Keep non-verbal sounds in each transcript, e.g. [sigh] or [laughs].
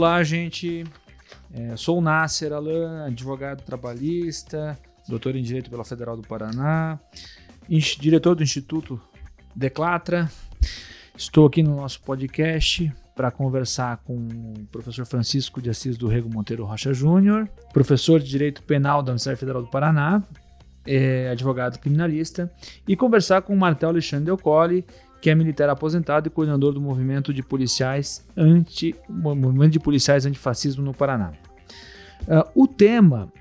Olá, gente. É, sou o Nasser Alan, advogado trabalhista, doutor em Direito pela Federal do Paraná, diretor do Instituto Declatra. Estou aqui no nosso podcast para conversar com o professor Francisco de Assis do Rego Monteiro Rocha Júnior, professor de Direito Penal da Universidade Federal do Paraná, é, advogado criminalista, e conversar com o Martel Alexandre Delcolli, que é militar aposentado e coordenador do movimento de policiais anti movimento de policiais antifascismo no Paraná. Uh, o tema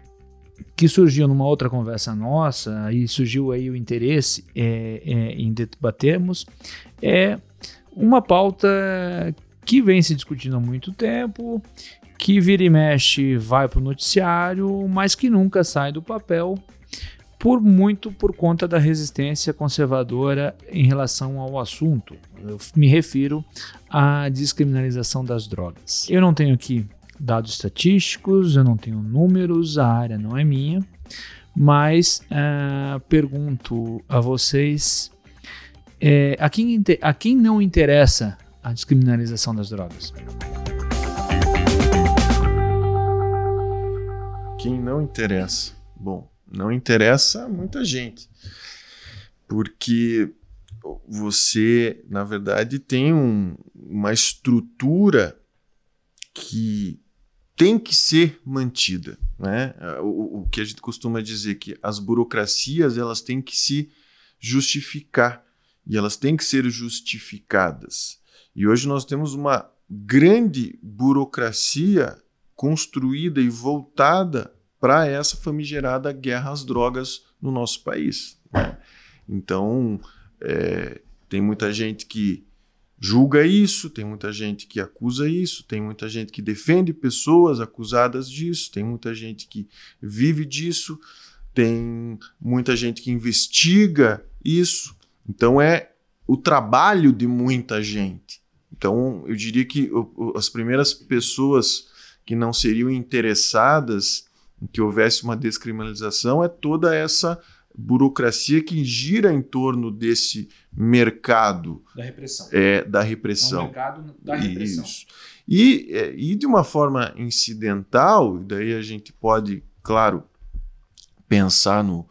que surgiu numa outra conversa nossa e surgiu aí o interesse é, é, em debatermos é uma pauta que vem se discutindo há muito tempo, que vira e mexe vai para o noticiário, mas que nunca sai do papel por muito por conta da resistência conservadora em relação ao assunto. Eu me refiro à descriminalização das drogas. Eu não tenho aqui dados estatísticos, eu não tenho números, a área não é minha, mas uh, pergunto a vocês: é, a, quem, a quem não interessa a descriminalização das drogas? Quem não interessa? Bom, não interessa muita gente. Porque você, na verdade, tem um, uma estrutura que tem que ser mantida. Né? O, o, que a gente costuma dizer que as burocracias elas têm que se justificar e elas têm que ser justificadas. E hoje nós temos uma grande burocracia construída e voltada para essa famigerada guerra às drogas no nosso país. Né? Então, é, tem muita gente que julga isso, tem muita gente que acusa isso, tem muita gente que defende pessoas acusadas disso, tem muita gente que vive disso, tem muita gente que investiga isso. Então, é o trabalho de muita gente. Então, eu diria que as primeiras pessoas que não seriam interessadas que houvesse uma descriminalização é toda essa burocracia que gira em torno desse mercado da repressão. É, da repressão. É um mercado da repressão. Isso. E, é, e de uma forma incidental, daí a gente pode, claro, pensar no,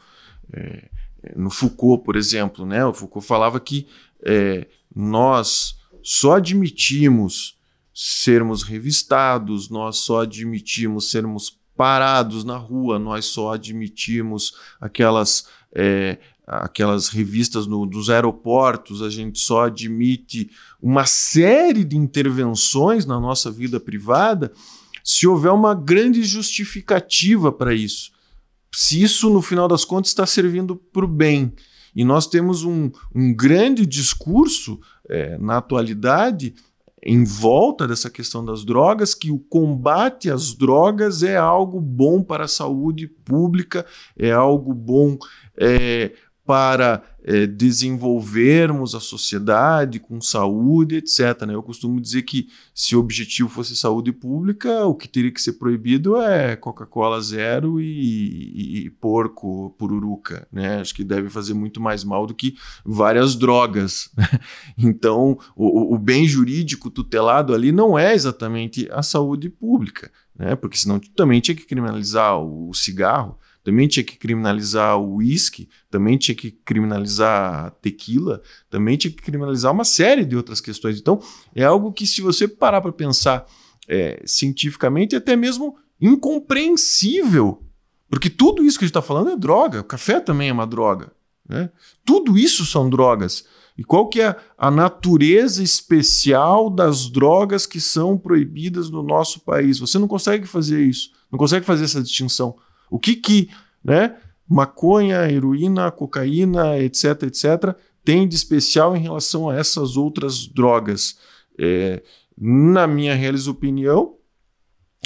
é, no Foucault, por exemplo. Né? O Foucault falava que é, nós só admitimos sermos revistados, nós só admitimos sermos parados na rua, nós só admitimos aquelas, é, aquelas revistas no, dos aeroportos, a gente só admite uma série de intervenções na nossa vida privada se houver uma grande justificativa para isso. Se isso, no final das contas, está servindo para o bem. E nós temos um, um grande discurso é, na atualidade em volta dessa questão das drogas, que o combate às drogas é algo bom para a saúde pública, é algo bom é, para é, desenvolvermos a sociedade com saúde, etc. Né? Eu costumo dizer que se o objetivo fosse saúde pública, o que teria que ser proibido é Coca-Cola zero e, e, e, porco pururuca. Né? Acho que deve fazer muito mais mal do que várias drogas. [laughs] então, o, o bem jurídico tutelado ali não é exatamente a saúde pública, né? porque senão também tinha que criminalizar o cigarro também tinha que criminalizar o uísque, também tinha que criminalizar a tequila, também tinha que criminalizar uma série de outras questões. Então, é algo que, se você parar para pensar é, cientificamente, é até mesmo incompreensível. Porque tudo isso que a gente está falando é droga. O café também é uma droga. Né? Tudo isso são drogas. E qual que é a natureza especial das drogas que são proibidas no nosso país? Você não consegue fazer isso, não consegue fazer essa distinção. O que que, né, maconha, heroína, cocaína, etc, etc, tem de especial em relação a essas outras drogas? É, na minha real opinião,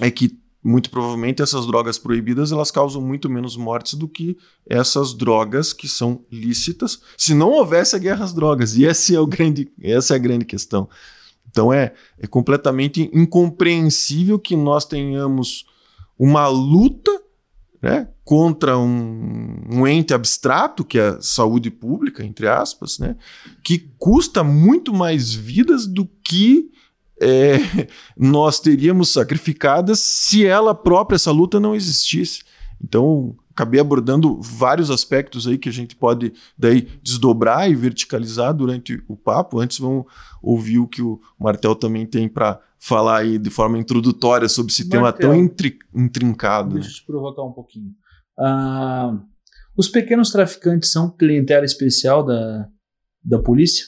é que muito provavelmente essas drogas proibidas elas causam muito menos mortes do que essas drogas que são lícitas, se não houvesse a guerra às drogas. E esse é o grande, essa é a grande questão. Então é, é completamente incompreensível que nós tenhamos uma luta né, contra um, um, ente abstrato, que é a saúde pública, entre aspas, né, que custa muito mais vidas do que é, [laughs] nós teríamos sacrificadas se ela própria, essa luta, não existisse. Então, acabei abordando vários aspectos aí que a gente pode daí desdobrar e verticalizar durante o papo. Antes vamos ouvir o que o Martel também tem para falar aí de forma introdutória sobre esse Martel, tema tão intri intrincado. Deixa eu te provocar um pouquinho. Ah, os pequenos traficantes são clientela especial da, da polícia?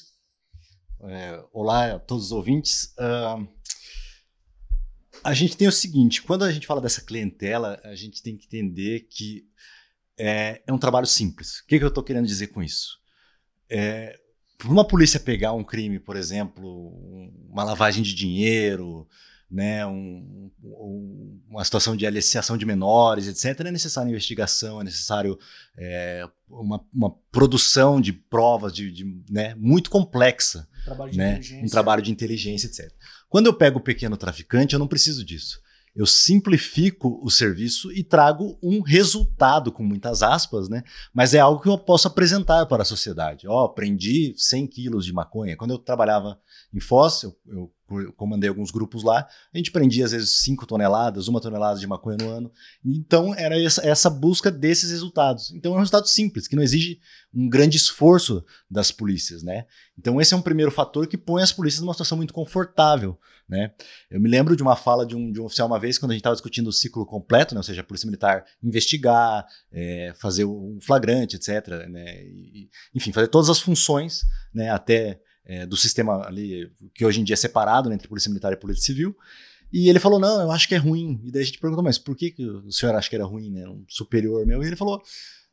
É, olá a todos os ouvintes. Uh, a gente tem o seguinte: quando a gente fala dessa clientela, a gente tem que entender que é, é um trabalho simples. O que, que eu estou querendo dizer com isso? É, para uma polícia pegar um crime, por exemplo, uma lavagem de dinheiro, né, um, um, uma situação de aliciação de menores, etc., é necessária investigação, é necessário é, uma, uma, produção de provas de, de né, muito complexa. Um trabalho de né, inteligência. Um trabalho de inteligência, etc. Quando eu pego o pequeno traficante, eu não preciso disso. Eu simplifico o serviço e trago um resultado, com muitas aspas, né? Mas é algo que eu posso apresentar para a sociedade. Ó, oh, prendi 100 quilos de maconha. Quando eu trabalhava em Foz, eu, eu comandei alguns grupos lá, a gente prendia às vezes 5 toneladas, uma tonelada de maconha no ano. Então era essa, essa, busca desses resultados. Então é um resultado simples, que não exige um grande esforço das polícias, né? Então esse é um primeiro fator que põe as polícias numa situação muito confortável, né? Eu me lembro de uma fala de um, de um oficial uma vez, quando a gente estava discutindo o ciclo completo, né? ou seja, a polícia militar investigar, é, fazer um flagrante, etc. Né? E, enfim, fazer todas as funções, né? até é, do sistema ali, que hoje em dia é separado né, entre polícia militar e polícia civil. E ele falou: Não, eu acho que é ruim. E daí a gente perguntou: Mas por que, que o senhor acha que era ruim, né? Um superior meu? E ele falou: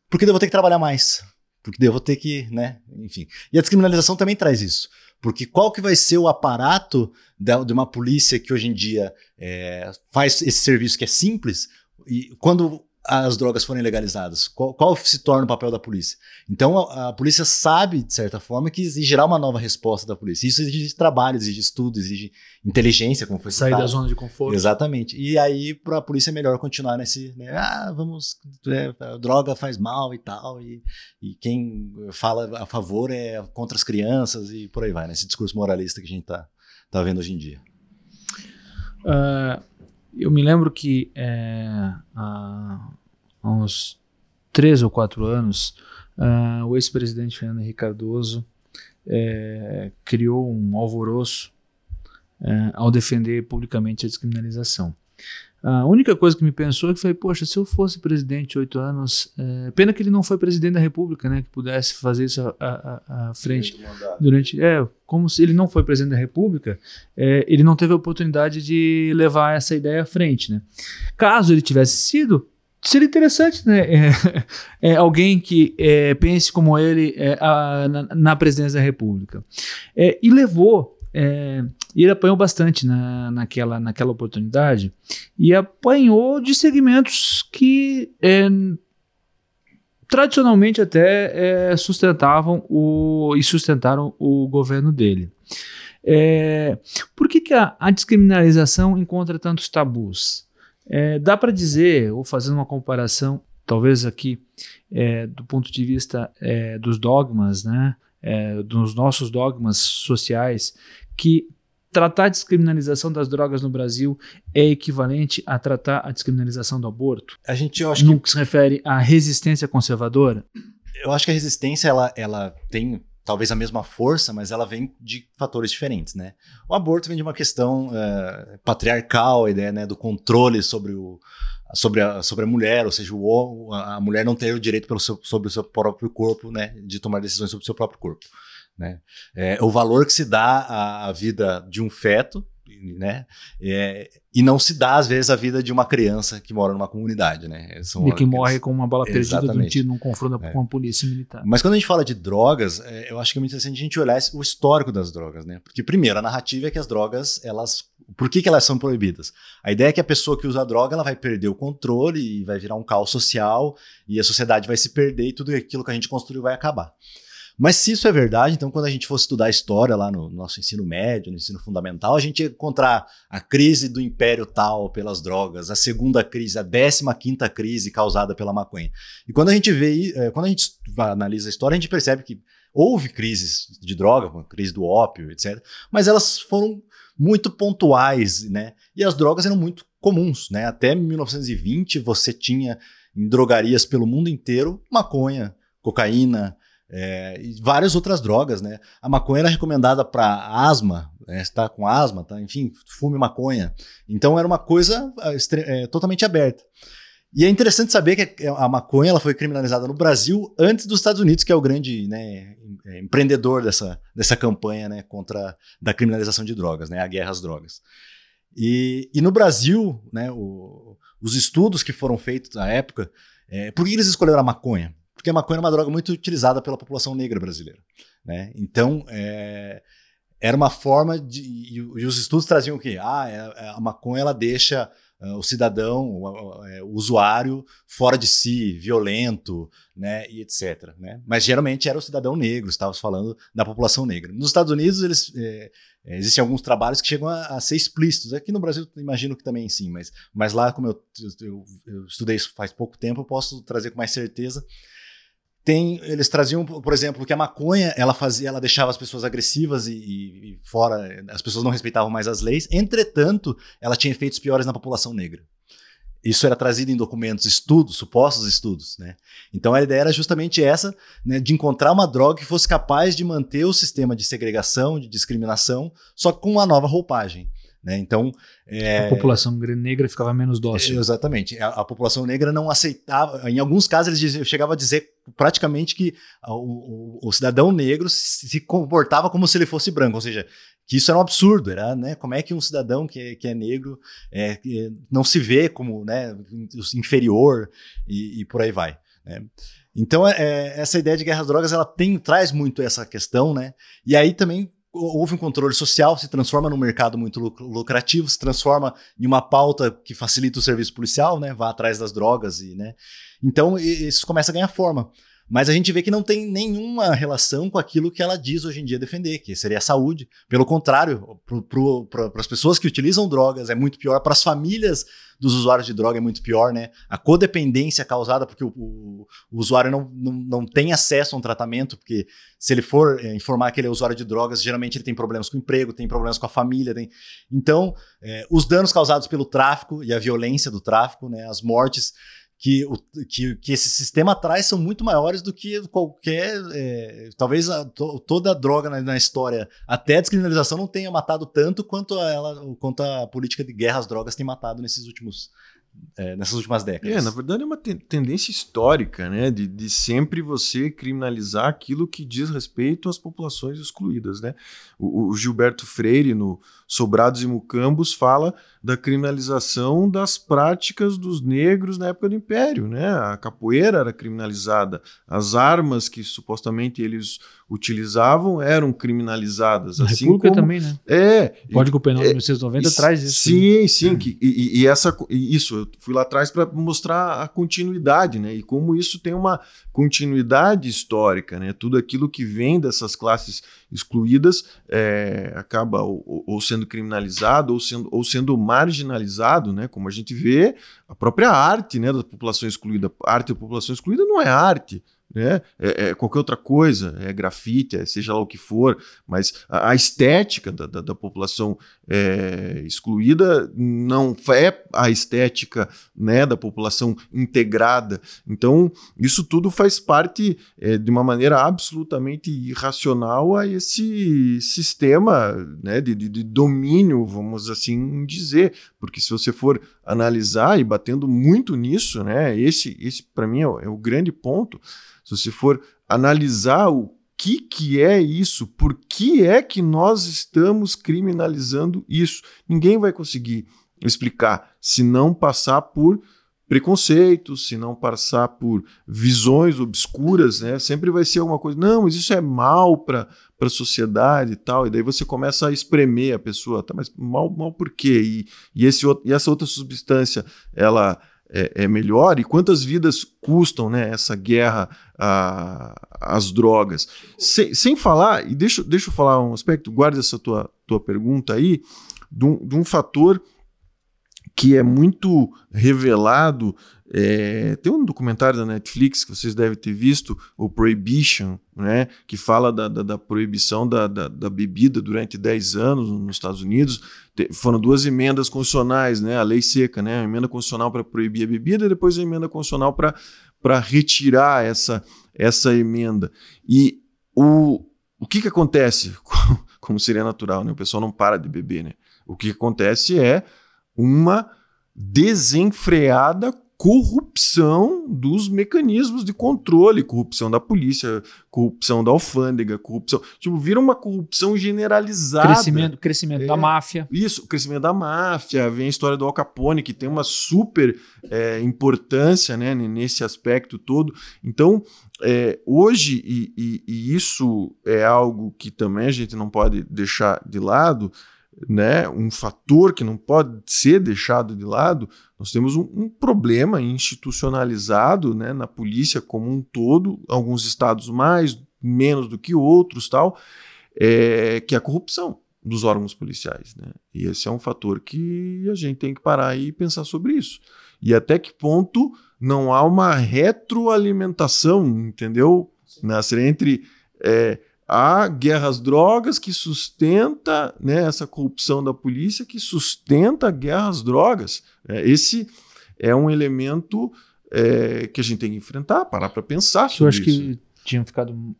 Porque eu vou ter que trabalhar mais. Porque eu vou ter que, né? Enfim. E a descriminalização também traz isso. Porque qual que vai ser o aparato de uma polícia que hoje em dia é, faz esse serviço que é simples? E quando as drogas forem legalizadas? Qual, qual, se torna o papel da polícia? Então a, a, polícia sabe, de certa forma, que exigirá uma nova resposta da polícia. Isso exige trabalho, exige estudo, exige inteligência, como foi Sair citado. da zona de conforto. Exatamente. E aí, para a polícia é melhor continuar nesse. Né, ah, vamos. É, a droga faz mal e tal. E, e quem fala a favor é contra as crianças e por aí vai, nesse né, discurso moralista que a gente está tá vendo hoje em dia. Uh, eu me lembro que é, há, uns três ou quatro anos, uh, o ex-presidente Fernando Henrique Cardoso é, criou um alvoroço é, ao defender publicamente a descriminalização. A única coisa que me pensou é que foi, poxa, se eu fosse presidente oito anos, é, pena que ele não foi presidente da República, né, que pudesse fazer isso à, frente durante, é, como se ele não foi presidente da República, é, ele não teve a oportunidade de levar essa ideia à frente, né. Caso ele tivesse sido, seria interessante, né, [laughs] é, é alguém que é, pense como ele é, a, na, na, presidência da República, e levou é, e ele apanhou bastante na, naquela, naquela oportunidade e apanhou de segmentos que é, tradicionalmente até é, sustentavam o, e sustentaram o governo dele. É, por que, que a, a, descriminalização encontra tantos tabus? É, dá para dizer, ou fazendo uma comparação, talvez aqui é, do ponto de vista é, dos dogmas, né, é, dos nossos dogmas sociais, que tratar a descriminalização das drogas no Brasil é equivalente a tratar a descriminalização do aborto? A gente, eu acho no que... se refere à resistência conservadora? Eu acho que a resistência ela, ela tem talvez a mesma força, mas ela vem de fatores diferentes, né? O aborto vem de uma questão uh, patriarcal, a ideia né, do controle sobre, o, sobre, a, sobre a mulher, ou seja, o, a mulher não ter o direito pelo seu, sobre o seu próprio corpo, né, de tomar decisões sobre o seu próprio corpo. Né? É, o valor que se dá à, à vida de um feto, né? É, e não se dá, às vezes, a vida de uma criança que mora numa comunidade, né? São e que morre com uma bala perdida de um tiro num confronto é. com a polícia militar. Mas quando a gente fala de drogas, é, eu acho que é muito interessante a gente olhar o histórico das drogas, né? Porque, primeiro, a narrativa é que as drogas, elas. Por que, que elas são proibidas? A ideia é que a pessoa que usa a droga ela vai perder o controle e vai virar um caos social e a sociedade vai se perder e tudo aquilo que a gente construiu vai acabar. Mas se isso é verdade, então quando a gente for estudar história lá no nosso ensino médio, no ensino fundamental, a gente ia encontrar a crise do império tal pelas drogas, a segunda crise, a décima quinta crise causada pela maconha. E quando a gente vê, eh, quando a gente analisa a história, a gente percebe que houve crises de droga, a crise do ópio, etc. Mas elas foram muito pontuais, né? E as drogas eram muito comuns, né? Até 1920 você tinha em drogarias pelo mundo inteiro maconha, cocaína, é, e várias outras drogas, né? A maconha era recomendada para asma, né? está com asma, tá? enfim, fume maconha. Então era uma coisa é, totalmente aberta. E é interessante saber que a maconha ela foi criminalizada no Brasil antes dos Estados Unidos, que é o grande né, é, empreendedor dessa, dessa campanha né, contra da criminalização de drogas, né, a guerra às drogas. E, e no Brasil, né, o, os estudos que foram feitos na época, é, por que eles escolheram a maconha? Porque a maconha é uma droga muito utilizada pela população negra brasileira. Né? Então, é, era uma forma de. E, e, os estudos traziam o quê? Ah, é, é a maconha ela deixa uh, o cidadão, o, é, o, usuário, fora de si, violento, né, e etc. Né? Mas geralmente era o cidadão negro, estávamos falando da população negra. Nos Estados Unidos, eles, é, existem alguns trabalhos que chegam a, a, ser explícitos. Aqui no Brasil, imagino que também sim, mas, mas lá, como eu, eu, eu estudei isso faz pouco tempo, eu posso trazer com mais certeza tem eles traziam por exemplo que a maconha ela fazia ela deixava as pessoas agressivas e, e, fora as pessoas não respeitavam mais as leis. Entretanto ela tinha efeitos piores na população negra. Isso era trazido em documentos estudos supostos estudos né? Então a ideia era justamente essa né, de encontrar uma droga que fosse capaz de manter o sistema de segregação de discriminação só com uma nova roupagem né? Então, é, a população negra ficava menos dócil. Exatamente. A, a, população negra não aceitava. Em alguns casos, eles diziam, chegavam a dizer praticamente que o, o, o, cidadão negro se, se comportava como se ele fosse branco, ou seja, que isso era um absurdo, era, né? Como é que um cidadão que é, que é negro é, não se vê como né, inferior e, e por aí vai. Né? Então, é, é, essa ideia de guerra às drogas, ela tem, traz muito essa questão, né? E aí também houve um controle social, se transforma num mercado muito lucrativo, se transforma em uma pauta que facilita o serviço policial, né? Vá atrás das drogas e, né? Então isso começa a ganhar forma. Mas a gente vê que não tem nenhuma relação com aquilo que ela diz hoje em dia defender, que seria a saúde. Pelo contrário, para as pessoas que utilizam drogas é muito pior, para as famílias dos usuários de droga é muito pior, né? A codependência causada porque o, o, o usuário não, não, não, tem acesso a um tratamento, porque se ele for é, informar que ele é usuário de drogas, geralmente ele tem problemas com o emprego, tem problemas com a família. Tem... Então, é, os danos causados pelo tráfico e a violência do tráfico, né? As mortes que, o, que, que esse sistema traz são muito maiores do que qualquer. É, talvez a, to, toda a droga na, na, história, até a descriminalização, não tenha matado tanto quanto a, ela, quanto a política de guerra às drogas tem matado nesses últimos é, nessas últimas décadas. É, na verdade é uma te tendência histórica, né, de, de sempre você criminalizar aquilo que diz respeito às populações excluídas, né. O, o Gilberto Freire no Sobrados e Mucambos fala da criminalização das práticas dos negros na época do Império, né. A capoeira era criminalizada, as armas que supostamente eles utilizavam eram criminalizadas. Na assim República como, também, né? É. O Código Penal de 1990 traz isso. Sim, sim. Que, e, e, essa, isso, eu fui lá atrás para mostrar a continuidade, né? E como isso tem uma continuidade histórica, né? Tudo aquilo que vem dessas classes excluídas é, acaba ou, ou, sendo criminalizado ou sendo, ou sendo marginalizado, né? Como a gente vê a própria arte, né? Da população excluída. A arte da população excluída não é arte né? É, é, qualquer outra coisa, é grafite, é seja lá o que for, mas a, a estética da, da, da população é, excluída não é a estética né, da população integrada. Então, isso tudo faz parte é, de uma maneira absolutamente irracional a esse sistema né, de, de, de domínio, vamos assim dizer, porque se você for analisar e batendo muito nisso, né, esse, esse para mim é o, é o grande ponto. Se você for analisar o que, que é isso, por que é que nós estamos criminalizando isso, ninguém vai conseguir explicar se não passar por preconceitos, se não passar por visões obscuras, né? Sempre vai ser alguma coisa, não, mas isso é mal para a sociedade e tal, e daí você começa a espremer a pessoa, tá, mas mal, mal por quê? E, e, esse, e essa outra substância, ela é, é, melhor e quantas vidas custam né, essa guerra às drogas. Sem, sem falar, e deixa, deixa eu falar um aspecto, guarda essa tua, tua pergunta aí, de um, de um fator que é muito revelado. É, tem um documentário da Netflix que vocês devem ter visto, o Prohibition, né, que fala da, da, da proibição da, da, da, bebida durante 10 anos nos Estados Unidos. foram duas emendas constitucionais, né, a lei seca, né, a emenda constitucional para proibir a bebida e depois a emenda constitucional para retirar essa, essa emenda. E o, o que, que acontece, [laughs] como seria natural, né? o pessoal não para de beber. Né? O que acontece é uma desenfreada corrupção dos mecanismos de controle, corrupção da polícia, corrupção da alfândega, corrupção. Tipo, vira uma corrupção generalizada. Crescimento, crescimento é, da máfia. Isso, crescimento da máfia. Vem a história do Al Capone, que tem uma super é, importância né, nesse aspecto todo. Então, é, hoje, e, e, e isso é algo que também a gente não pode deixar de lado né, um fator que não pode ser deixado de lado, nós temos um, um problema institucionalizado né, na polícia como um todo, alguns estados mais, menos do que outros, tal, é, que é a corrupção dos órgãos policiais. Né? E esse é um fator que a gente tem que parar e pensar sobre isso. E até que ponto não há uma retroalimentação, entendeu? Nascer entre é, a guerra às drogas que sustenta né, essa corrupção da polícia que sustenta a guerra às drogas. É, esse é um elemento é, que a gente tem que enfrentar, parar para pensar sobre Eu acho isso. que tinha ficado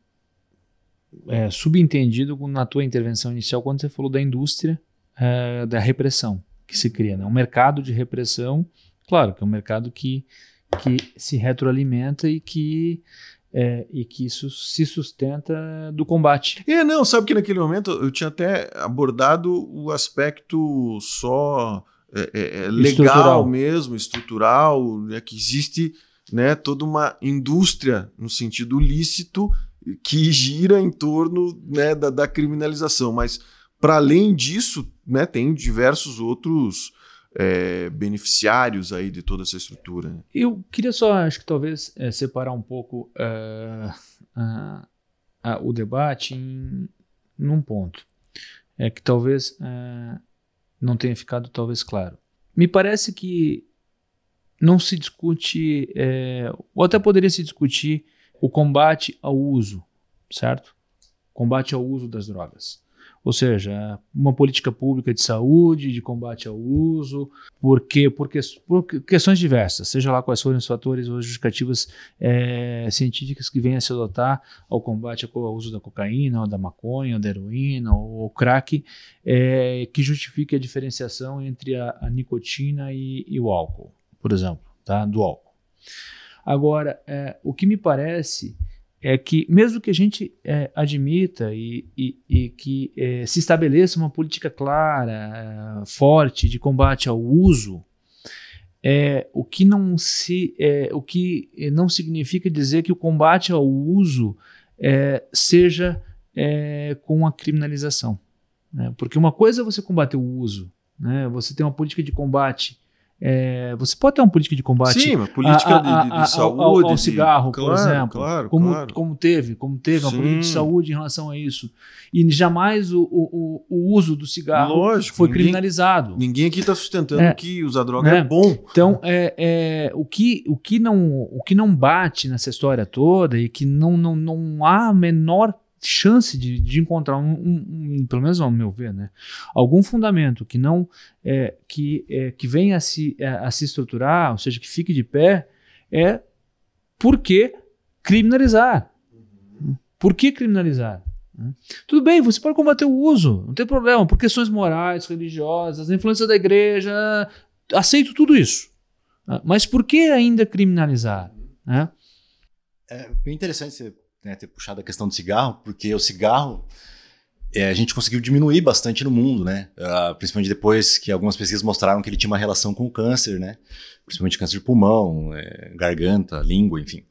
é, subentendido na tua intervenção inicial quando você falou da indústria é, da repressão que se cria, né? um mercado de repressão, claro que é um mercado que, que se retroalimenta e que é, e que isso se sustenta do combate. É, não, sabe que naquele momento eu tinha até abordado o aspecto só é, é, é legal estrutural. mesmo, estrutural, né, que existe né, toda uma indústria no sentido lícito que gira em torno né, da, da criminalização. Mas, para além disso, né, tem diversos outros é, beneficiários aí de toda essa estrutura. Né? Eu queria só, acho que talvez, é, separar um pouco uh, uh, o debate em num ponto. É que talvez uh, não tenha ficado talvez claro. Me parece que não se discute, é, ou até poderia se discutir, o combate ao uso, certo? Combate ao uso das drogas. Ou seja, uma política pública de saúde, de combate ao uso, porque, por, que, por questões diversas, seja lá quais forem os fatores ou justificativas é, científicas que venham a se adotar ao combate ao uso da cocaína, ou da maconha, ou da heroína, ou, ou crack, é, que justifique a diferenciação entre a, a nicotina e, e, o álcool, por exemplo, tá? do álcool. Agora, é, o que me parece é que, mesmo que a gente é, admita e, e, e que é, se estabeleça uma política clara, é, forte de combate ao uso, é, o, que não se, é, o que não significa dizer que o combate ao uso é, seja com a criminalização. Né? Porque uma coisa é você combater o uso, né? você tem uma política de combate é, você pode ter uma política de combate Sim, uma política a, a, de, de, saúde ao, ao cigarro, de, por claro, exemplo, claro, como, claro. como teve, como teve uma política de saúde em relação a isso. E jamais o, o, o uso do cigarro Lógico, foi ninguém, criminalizado. Ninguém aqui está sustentando é, que usar droga é, é bom. Então, é, é, o, que, o, que não, o que não bate nessa história toda e que não, não, não há a menor chance de, de encontrar um, um, um, pelo menos ao meu ver, né, algum fundamento que não é, que, é, que venha a se, a, é, a se estruturar, ou seja, que fique de pé, é por que criminalizar? Por que criminalizar? Tudo bem, você pode combater o uso, não tem problema, por questões morais, religiosas, influência da igreja, aceito tudo isso. Mas por que ainda criminalizar? Né? É bem interessante você né, ter puxado a questão do cigarro, porque o cigarro é, a gente conseguiu diminuir bastante no mundo, né? Uh, principalmente depois que algumas pesquisas mostraram que ele tinha uma relação com o câncer, né? Principalmente câncer de pulmão, é, garganta, língua, enfim.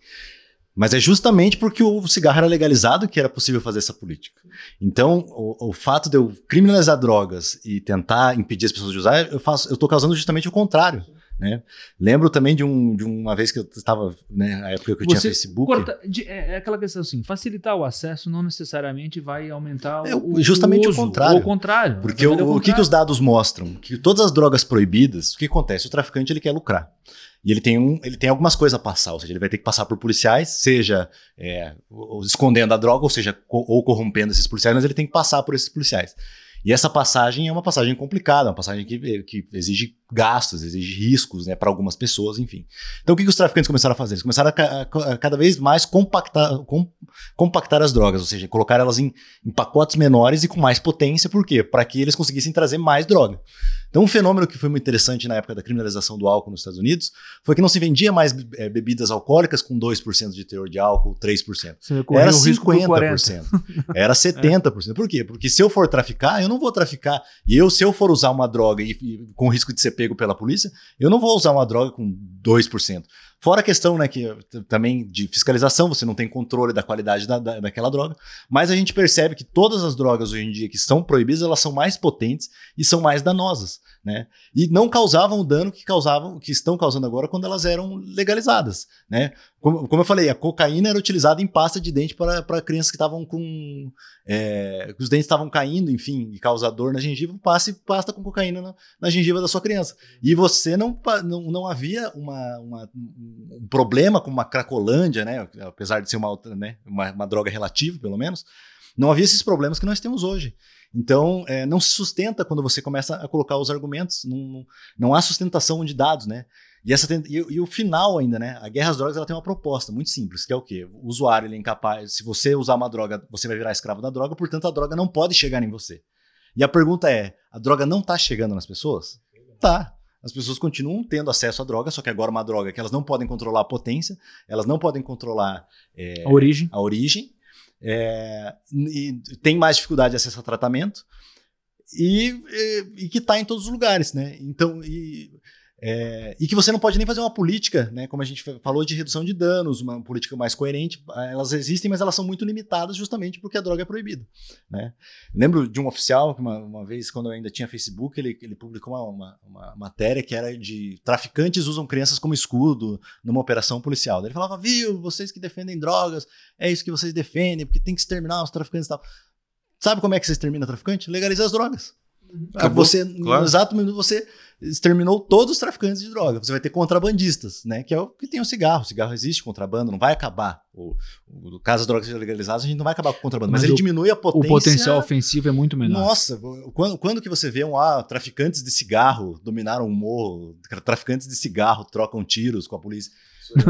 Mas é justamente porque o cigarro era legalizado que era possível fazer essa política. Então, o, o fato de eu criminalizar drogas e tentar impedir as pessoas de usar, eu faço, eu estou causando justamente o contrário. Né? Lembro também de, um, de uma vez que eu estava, né, na época que eu Você tinha Facebook. corta- de- é é aquela questão assim, facilitar o acesso não necessariamente vai aumentar É, o, justamente o uso, contrário. ou o contrário. Porque o, o que, que os contrário. dados mostram? Que todas as drogas proibidas, o que acontece? O traficante ele quer lucrar. E ele tem, um, ele tem algumas coisas a passar, ou seja, ele vai ter que passar por policiais, seja é, escondendo a droga, ou seja, co- ou corrompendo esses policiais, mas ele tem que passar por esses policiais. E essa passagem é uma passagem complicada, uma passagem que, que exige gastos, exige riscos né, para algumas pessoas, enfim. Então o que, que os traficantes começaram a fazer? Eles começaram a, a- a cada vez mais compactar, com- compactar as drogas, ou seja, colocar elas em, em pacotes menores e com mais potência, por quê? Para que eles conseguissem trazer mais droga. Então, um fenômeno que foi muito interessante na época da criminalização do álcool nos Estados Unidos foi que não se vendia mais eh, bebidas alcoólicas com 2% de teor de álcool, 3%. Você Era o risco por 40. 50%. Era 70%. Por quê? Porque se eu for traficar, eu não vou traficar. E eu, se eu for usar uma droga e, e com risco de ser pego pela polícia, eu não vou usar uma droga com 2%. Fora a questão, né, que também de fiscalização, você não tem controle da qualidade da, da- daquela droga, mas a gente percebe que todas as drogas hoje em dia que estão proibidas, elas são mais potentes e são mais danosas, né? E não causavam o dano que causavam, que estão causando agora quando elas eram legalizadas, né? Como, como eu falei, a cocaína era utilizada em pasta de dente para, para crianças que estavam com é, que os dentes estavam caindo, enfim, e causa dor na gengiva, passe pasta com cocaína na, na gengiva da sua criança. E você não, não, não havia uma, uma- um problema com uma cracolândia, né? Apesar de ser uma, né? uma, uma droga relativa, pelo menos, não havia esses problemas que nós temos hoje. Então, é, não se sustenta quando você começa a colocar os argumentos, não, não, há sustentação de dados, né? E, essa, e, e o final ainda, né? A guerra às drogas ela tem uma proposta muito simples, que é o quê? O usuário ele é incapaz. Se você usar uma droga, você vai virar escravo da droga, portanto a droga não pode chegar em você. E a pergunta é: a droga não está chegando nas pessoas? Tá. As pessoas continuam tendo acesso à droga, só que agora uma droga que elas não podem controlar a potência, elas não podem controlar é, A origem. a origem, é, tem mais dificuldade de acesso a tratamento, e, e- e que está em todos os lugares, né? Então, e, é, e que você não pode nem fazer uma política, né? Como a gente fa- falou de redução de danos, uma política mais coerente. Elas existem, mas elas são muito limitadas justamente porque a droga é proibida, né? Lembro de um oficial que uma, uma vez, quando eu ainda tinha Facebook, ele, ele publicou uma, uma, uma matéria que era de traficantes usam crianças como escudo numa operação policial. Ele falava, viu, vocês que defendem drogas, é isso que vocês defendem, porque tem que exterminar os traficantes e tal. Sabe como é que você extermina traficante? Legaliza as drogas. Acabou, você, claro. no exato minuto, você exterminou todos os traficantes de droga. Você vai ter contrabandistas, né? Que é o que tem o cigarro. O cigarro existe contrabando, não vai acabar. O, o, caso as drogas sejam legalizadas, a gente não vai acabar com o contrabando. Mas, Mas ele o- diminui a O potência. potencial ofensivo é muito menor. Nossa, quando, quando que você vê um ah, traficantes de cigarro dominaram um morro, traficantes de cigarro trocam tiros com a polícia.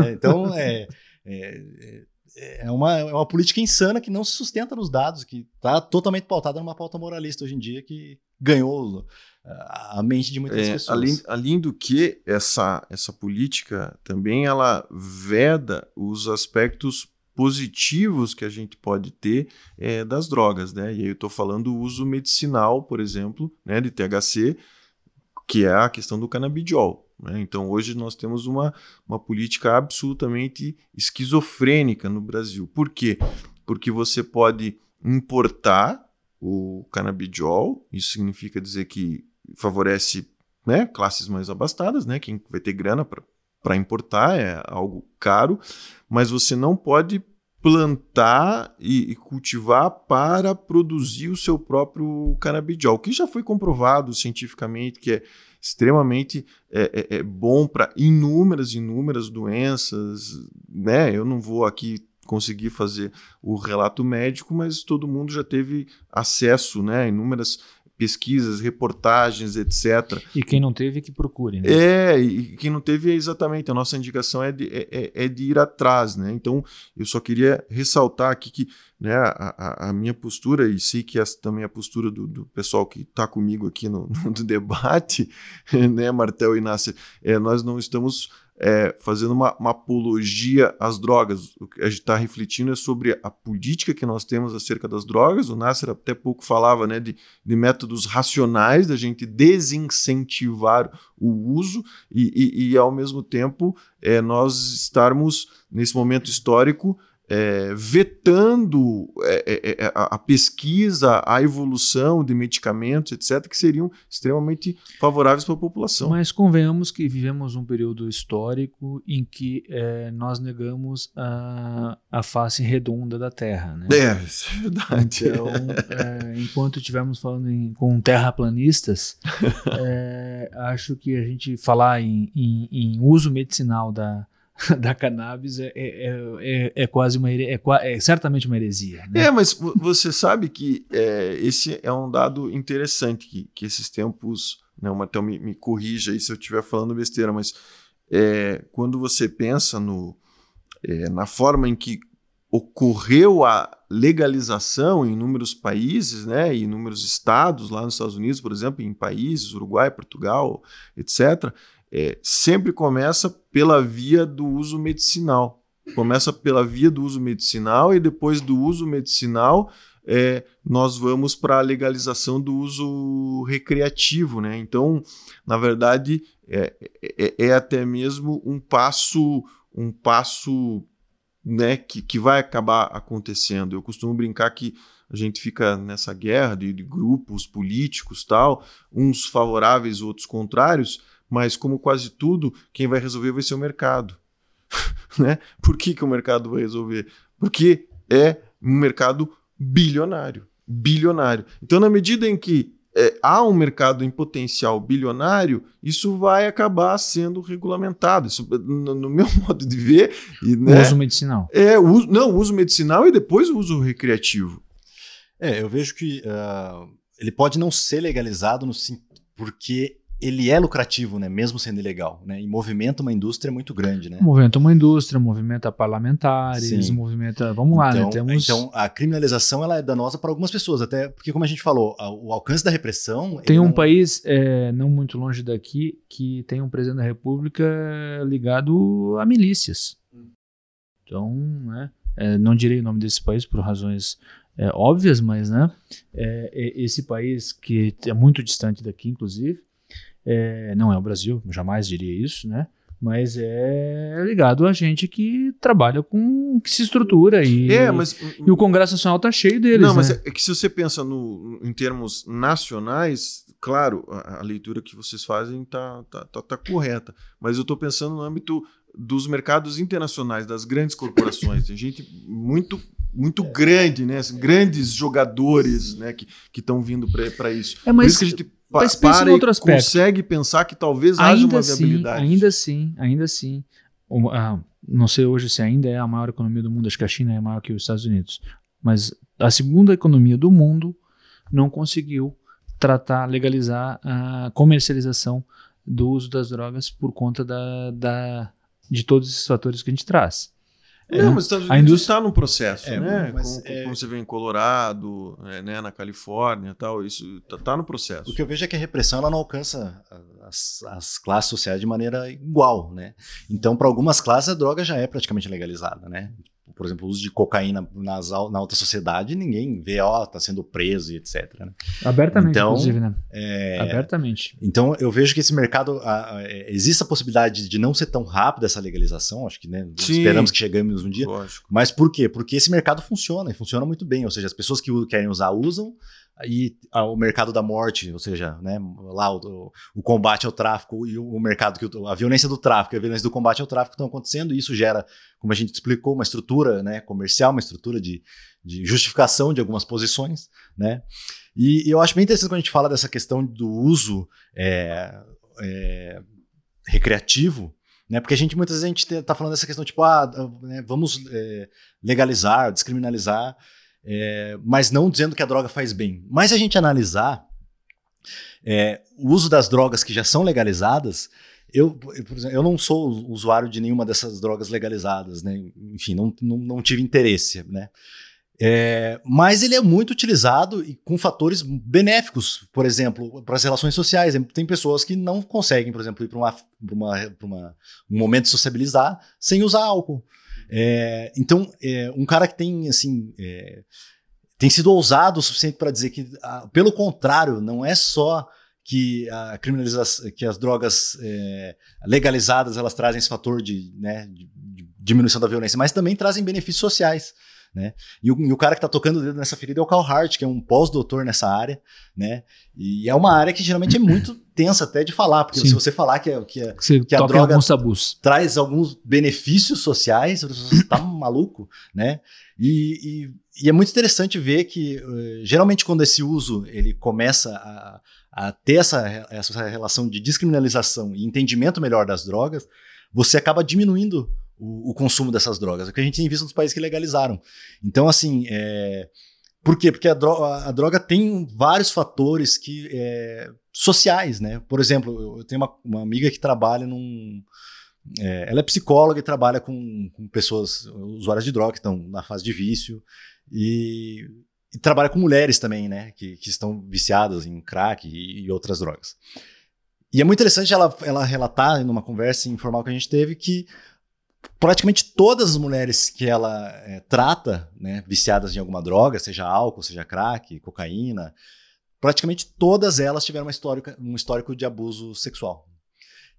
É, então é, [laughs] é, é, uma, é uma política insana que não se sustenta nos dados, que está totalmente pautada numa pauta moralista hoje em dia que ganhou a a mente de muitas É, pessoas. além, além do que, essa, essa política também ela veda os aspectos positivos que a gente pode ter é, das drogas, né? E aí eu estou falando do uso medicinal, por exemplo, né, de THC, que é a questão do canabidiol. Né? Então hoje nós temos uma, uma política absolutamente esquizofrênica no Brasil. Por quê? Porque você pode importar o canabidiol, isso significa dizer que favorece né, classes mais abastadas, né, quem vai ter grana para importar, é algo caro, mas você não pode plantar e, e, cultivar para produzir o seu próprio canabidiol, que já foi comprovado cientificamente que é extremamente é, é, é bom para inúmeras, inúmeras doenças, né? Eu não vou aqui conseguir fazer o relato médico, mas todo mundo já teve acesso, né, a inúmeras pesquisas, reportagens, etc. E quem não teve, que procure. Né? É, e quem não teve, é exatamente, a nossa indicação é de, é, é de ir atrás, né? Então, eu só queria ressaltar aqui que né, a, a, minha postura, e sei que essa também é a postura do, do pessoal que está comigo aqui no, [laughs] no debate, [laughs] né, Martel e Nasser, é, nós não estamos é, fazendo uma, uma, apologia às drogas. O que a gente está refletindo é sobre a política que nós temos acerca das drogas. O Nasser até pouco falava né, de, de métodos racionais, da gente desincentivar o uso e, e, e ao mesmo tempo, é, nós estarmos, nesse momento histórico, é, vetando é, é, é, a, a, pesquisa, a evolução de medicamentos, etc., que seriam extremamente favoráveis para a população. Mas convenhamos que vivemos um período histórico em que é, nós negamos a, a face redonda da Terra. Né? É, isso é verdade. Então, enquanto estivermos falando em, com terraplanistas, [laughs] acho que a gente falar em, em, em uso medicinal da [laughs] da cannabis é, é, é, é quase uma é, é, certamente uma heresia. Né? É, mas você sabe que é, esse é um dado interessante que, que esses tempos, né, o Matheus me, me corrija aí se eu estiver falando besteira, mas é, quando você pensa no, é, na forma em que ocorreu a legalização em inúmeros países, né, em inúmeros estados, lá nos Estados Unidos, por exemplo, em países, Uruguai, Portugal, etc., é, sempre começa pela via do uso medicinal. Começa pela via do uso medicinal e depois do uso medicinal é, nós vamos para a legalização do uso recreativo. Né? Então, na verdade, é, é, é até mesmo um passo, um passo né, que, que vai acabar acontecendo. Eu costumo brincar que a gente fica nessa guerra de, de grupos políticos, tal, uns favoráveis, outros contrários, mas como quase tudo, quem vai resolver vai ser o mercado. [laughs] né? Por que, que o mercado vai resolver? Porque é um mercado bilionário. Bilionário. Então, na medida em que é, há um mercado em potencial bilionário, isso vai acabar sendo regulamentado. Isso, no, no meu [laughs] modo de ver. E, né, o uso medicinal. É, uso, não, o uso medicinal e depois o uso recreativo. É, eu vejo que uh, ele pode não ser legalizado no, porque ele é lucrativo, né, mesmo sendo ilegal, né, e movimenta uma indústria muito grande, né? Movimenta uma indústria, movimenta parlamentares, Sim. movimenta, vamos lá, né, então, né, temos... Então, a criminalização ela é danosa para algumas pessoas, até porque como a gente falou, o alcance da repressão... Tem um não... país é, não muito longe daqui que tem um presidente da república ligado a milícias. Então, né, é, não direi o nome desse país por razões é, óbvias, mas, né, é, é, esse país que é muito distante daqui, inclusive, é, não é o Brasil, jamais diria isso, né? Mas é ligado a gente que trabalha com. que se estrutura e, é, mas, e o Congresso Nacional está cheio deles. Não, né? mas é, é que se você pensa no, em termos nacionais, claro, a, a leitura que vocês fazem está tá, tá, tá correta. Mas eu estou pensando no âmbito dos mercados internacionais, das grandes corporações. Tem gente muito muito grande, né? Grandes jogadores né? que estão vindo para isso. É, mas, Por isso que a gente mas para em outro aspecto. consegue pensar que talvez ainda haja uma assim, viabilidade. Ainda assim, ainda assim. Uh, não sei hoje se ainda é a maior economia do mundo, acho que a China é maior que os Estados Unidos. Mas a segunda economia do mundo não conseguiu tratar, legalizar a comercialização do uso das drogas por conta da, da, de todos esses fatores que a gente traz. É, não, mas Estados Unidos a indústria está no processo, é, né? Como, é... como, você vê em Colorado, é, né, na Califórnia tal, isso está tá no processo. O que eu vejo é que a repressão ela não alcança as, as classes sociais de maneira igual, né? Então, para algumas classes, a droga já é praticamente legalizada, né? Por exemplo, o uso de cocaína nas, na alta sociedade, ninguém vê, ó, tá sendo preso e etc. Né? Abertamente, então, inclusive, né? É, Abertamente. Então, eu vejo que esse mercado, a, a, é, existe a possibilidade de não ser tão rápido essa legalização, acho que, né, Sim. esperamos que chegamos um dia. Lógico. Mas por quê? Porque esse mercado funciona, e funciona muito bem, ou seja, as pessoas que querem usar, usam, e o mercado da morte, ou seja, né, lá o, o, combate ao tráfico e o, mercado que a violência do tráfico e a violência do combate ao tráfico estão acontecendo, e isso gera, como a gente explicou, uma estrutura né, comercial, uma estrutura de, de justificação de algumas posições, né? E, e, eu acho bem interessante quando a gente fala dessa questão do uso é, é, recreativo, né? Porque a gente muitas vezes a gente está falando dessa questão tipo, ah, né, vamos é, legalizar, descriminalizar é, mas não dizendo que a droga faz bem. Mas a gente analisar é, o uso das drogas que já são legalizadas, eu, por exemplo, eu não sou usuário de nenhuma dessas drogas legalizadas, né? enfim, não, não, não tive interesse, né? É, mas ele é muito utilizado e com fatores benéficos, por exemplo, para as relações sociais. Tem pessoas que não conseguem, por exemplo, ir para uma, uma, uma, um momento de sociabilizar sem usar álcool. É, então, é, um cara que tem, assim, é, tem sido ousado o suficiente para dizer que, ah, pelo contrário, não é só que a criminalização, que as drogas é, legalizadas elas trazem esse fator de, né, de diminuição da violência, mas também trazem benefícios sociais. Né? E, o, e o cara que está tocando o dedo nessa ferida é o Carl Hart, que é um pós-doutor nessa área, né? E é uma área que geralmente é muito [clears throat] tensa até de falar, porque Sim. se você falar que, é, que, é, que, que a droga traz alguns benefícios sociais, você está [clears throat] maluco, né? E, e, e, é muito interessante ver que uh, geralmente quando esse uso ele começa a, a ter essa, essa relação de descriminalização e entendimento melhor das drogas, você acaba diminuindo o, o, consumo dessas drogas. É o que a gente tem visto nos países que legalizaram. Então, assim, é... por quê? Porque a droga, a droga tem vários fatores que é, sociais, né? Por exemplo, eu tenho uma, uma amiga que trabalha num. É, ela é psicóloga e trabalha com, com, pessoas usuárias de droga que estão na fase de vício e, e trabalha com mulheres também, né? Que, que estão viciadas em crack e, e outras drogas. E é muito interessante ela, ela relatar numa conversa informal que a gente teve que praticamente todas as mulheres que ela é, trata, né, viciadas em alguma droga, seja álcool, seja crack, cocaína, praticamente todas elas tiveram uma histórica, um histórico de abuso sexual.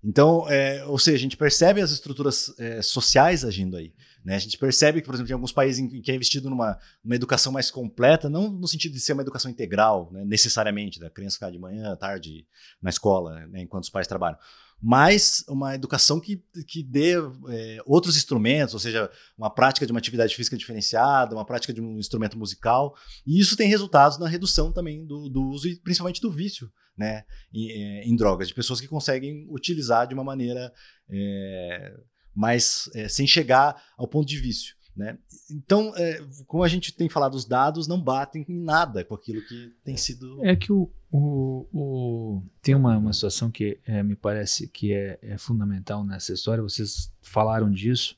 Então, é, ou seja, a gente percebe as estruturas é, sociais agindo aí. Né? A gente percebe que, por exemplo, em alguns países em que é investido numa, numa educação mais completa, não no sentido de ser uma educação integral, né, necessariamente, da criança ficar de manhã, tarde na escola, né, enquanto os pais trabalham, mas uma educação que, que dê é, outros instrumentos, ou seja, uma prática de uma atividade física diferenciada, uma prática de um instrumento musical. E isso tem resultados na redução também do, do uso e principalmente do vício né, em, é, em, drogas, de pessoas que conseguem utilizar de uma maneira é, mais é, sem chegar ao ponto de vício. Né? Então, é, como a gente tem falado, os dados não batem em nada com aquilo que tem sido. É que o, o, o tem uma, uma situação que é, me parece que é, é, fundamental nessa história, vocês falaram disso,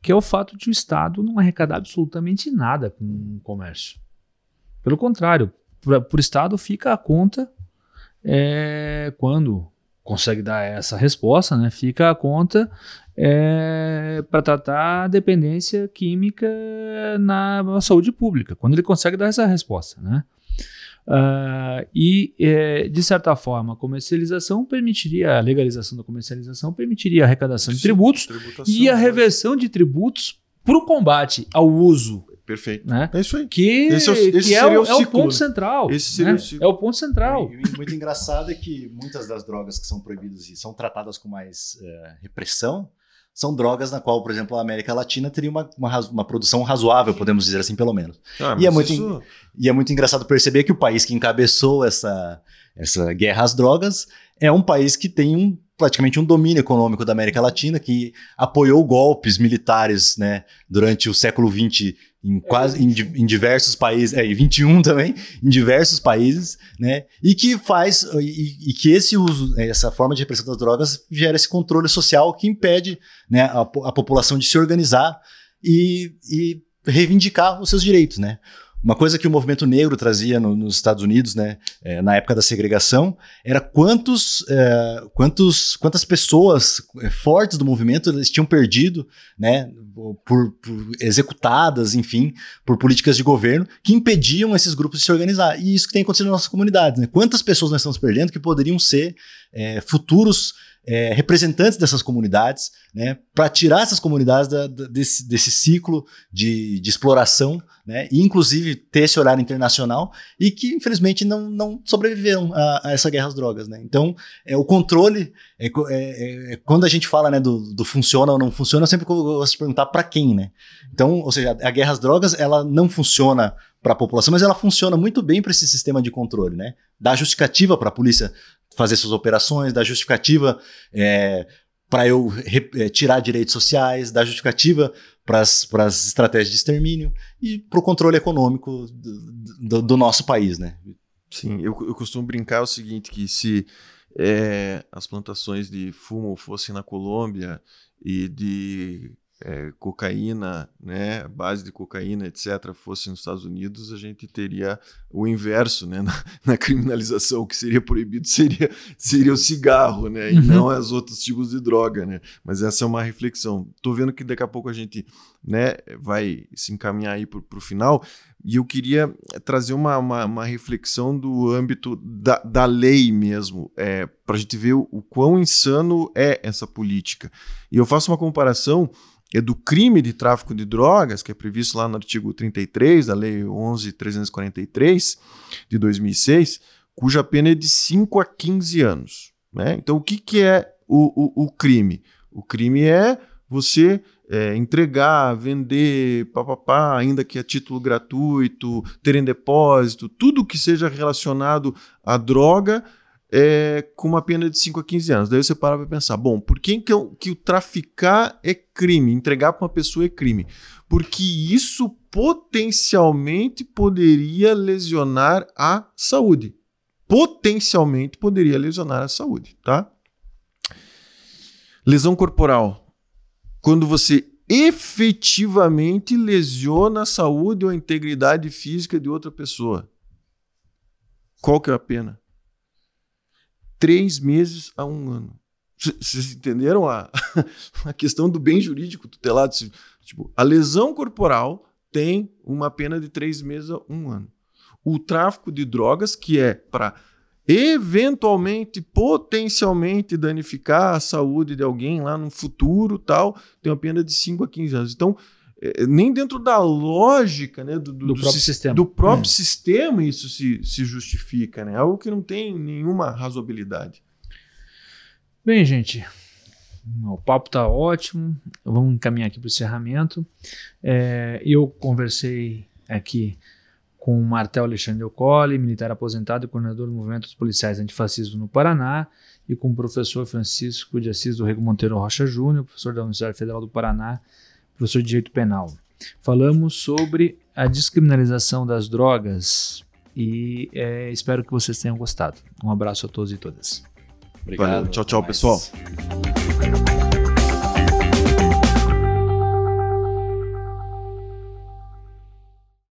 que é o fato de o Estado não arrecadar absolutamente nada com o comércio. Pelo contrário, para o Estado fica a conta é, quando consegue dar essa resposta, né, fica a conta é, para tratar a dependência química na saúde pública, quando ele consegue dar essa resposta. Né? Uh, e, é, de certa forma, a comercialização permitiria, a legalização da comercialização permitiria a arrecadação de tributos e a reversão de tributos para o combate ao uso Perfeito. Né? É isso aí. Que, esse é, o, esse que é, o, é o ponto central. Esse seria né? o ciclo. É o ponto central. E, e muito engraçado é que muitas das drogas que são proibidas e são tratadas com mais uh, repressão são drogas na qual, por exemplo, a América Latina teria uma, uma, uma produção razoável, podemos dizer assim, pelo menos. Ah, e, é muito, isso... e é muito engraçado perceber que o país que encabeçou essa, essa guerra às drogas é um país que tem um praticamente um domínio econômico da América Latina, que apoiou golpes militares né, durante o século XX em quase em, em, diversos países, é, e 21 também, em diversos países, né? E que faz e, e, que esse uso, essa forma de repressão das drogas gera esse controle social que impede, né, a, a população de se organizar e, e reivindicar os seus direitos, né? Uma coisa que o movimento negro trazia no, nos Estados Unidos, né, é, na época da segregação, era quantos, é, quantos, quantas pessoas é, fortes do movimento eles tinham perdido, né, por, por, executadas, enfim, por políticas de governo que impediam esses grupos de se organizar. E isso que tem acontecido nas nossas comunidades. Né? Quantas pessoas nós estamos perdendo que poderiam ser é, futuros é, representantes dessas comunidades, né, para tirar essas comunidades da, da, desse, desse ciclo de, de exploração, né, e inclusive ter esse olhar internacional e que infelizmente não, não sobreviveram a, a essa guerra às drogas. Né. Então, é, o controle, é, é, é, quando a gente fala né, do, do, funciona ou não funciona, eu sempre gosto de perguntar para quem. Né. Então, ou seja, a guerra às drogas ela não funciona para a população, mas ela funciona muito bem para esse sistema de controle, né? Dá justificativa para a polícia fazer suas operações, dá justificativa é, para eu é, tirar direitos sociais, dá justificativa para as estratégias de extermínio e para o controle econômico do, do, do, nosso país, né? Sim, eu, eu costumo brincar o seguinte, que se é, as plantações de fumo fossem na Colômbia e de é, cocaína, né, base de cocaína, etc., fosse nos Estados Unidos, a gente teria o inverso, né, na, [laughs] na criminalização, o que seria proibido seria, seria o cigarro, né, e uhum. não os outros tipos de droga, né. Mas essa é uma reflexão. Estou vendo que daqui a pouco a gente, né, vai se encaminhar aí para o final, e eu queria trazer uma, uma, uma reflexão do âmbito da, da lei mesmo, é, para a gente ver o, o quão insano é essa política. E eu faço uma comparação é do crime de tráfico de drogas, que é previsto lá no artigo 33 da Lei 11.343 de 2006, cuja pena é de 5 a 15 anos. Né? Então, o que, que é o, o, o crime? O crime é você é, entregar, vender, ainda que a título gratuito, ter em depósito, tudo que seja relacionado à droga é, com uma pena de 5 a 15 anos. Daí você para para pensar, bom, por que, que, o traficar é crime, entregar para uma pessoa é crime? Porque isso potencialmente poderia lesionar a saúde. Potencialmente poderia lesionar a saúde, tá? Lesão corporal. Quando você efetivamente lesiona a saúde ou a integridade física de outra pessoa. Qual que é a pena? Três meses a um ano. Vocês entenderam a, [laughs] a questão do bem jurídico tutelado? Tipo, a lesão corporal tem uma pena de três meses a um ano. O tráfico de drogas, que é para eventualmente, potencialmente danificar a saúde de alguém lá no futuro, tal, tem uma pena de 5 a 15 anos. Então, nem dentro da lógica né, do, do, do próprio, sistema. do próprio é. sistema isso se, se justifica. Né? Algo que não tem nenhuma razoabilidade. Bem, gente, o papo está ótimo. Vamos encaminhar aqui para o encerramento. É, eu conversei aqui com o Martel Alexandre Ocoli, militar aposentado e coordenador do Movimento dos Policiais Antifascismo no Paraná, e com o professor Francisco de Assis do Rego Monteiro Rocha Júnior, professor da Universidade Federal do Paraná, professor de Direito Penal. Falamos sobre a descriminalização das drogas e é, espero que vocês tenham gostado. Um abraço a todos e todas. Obrigado. Valeu. Tchau, tchau, pessoal.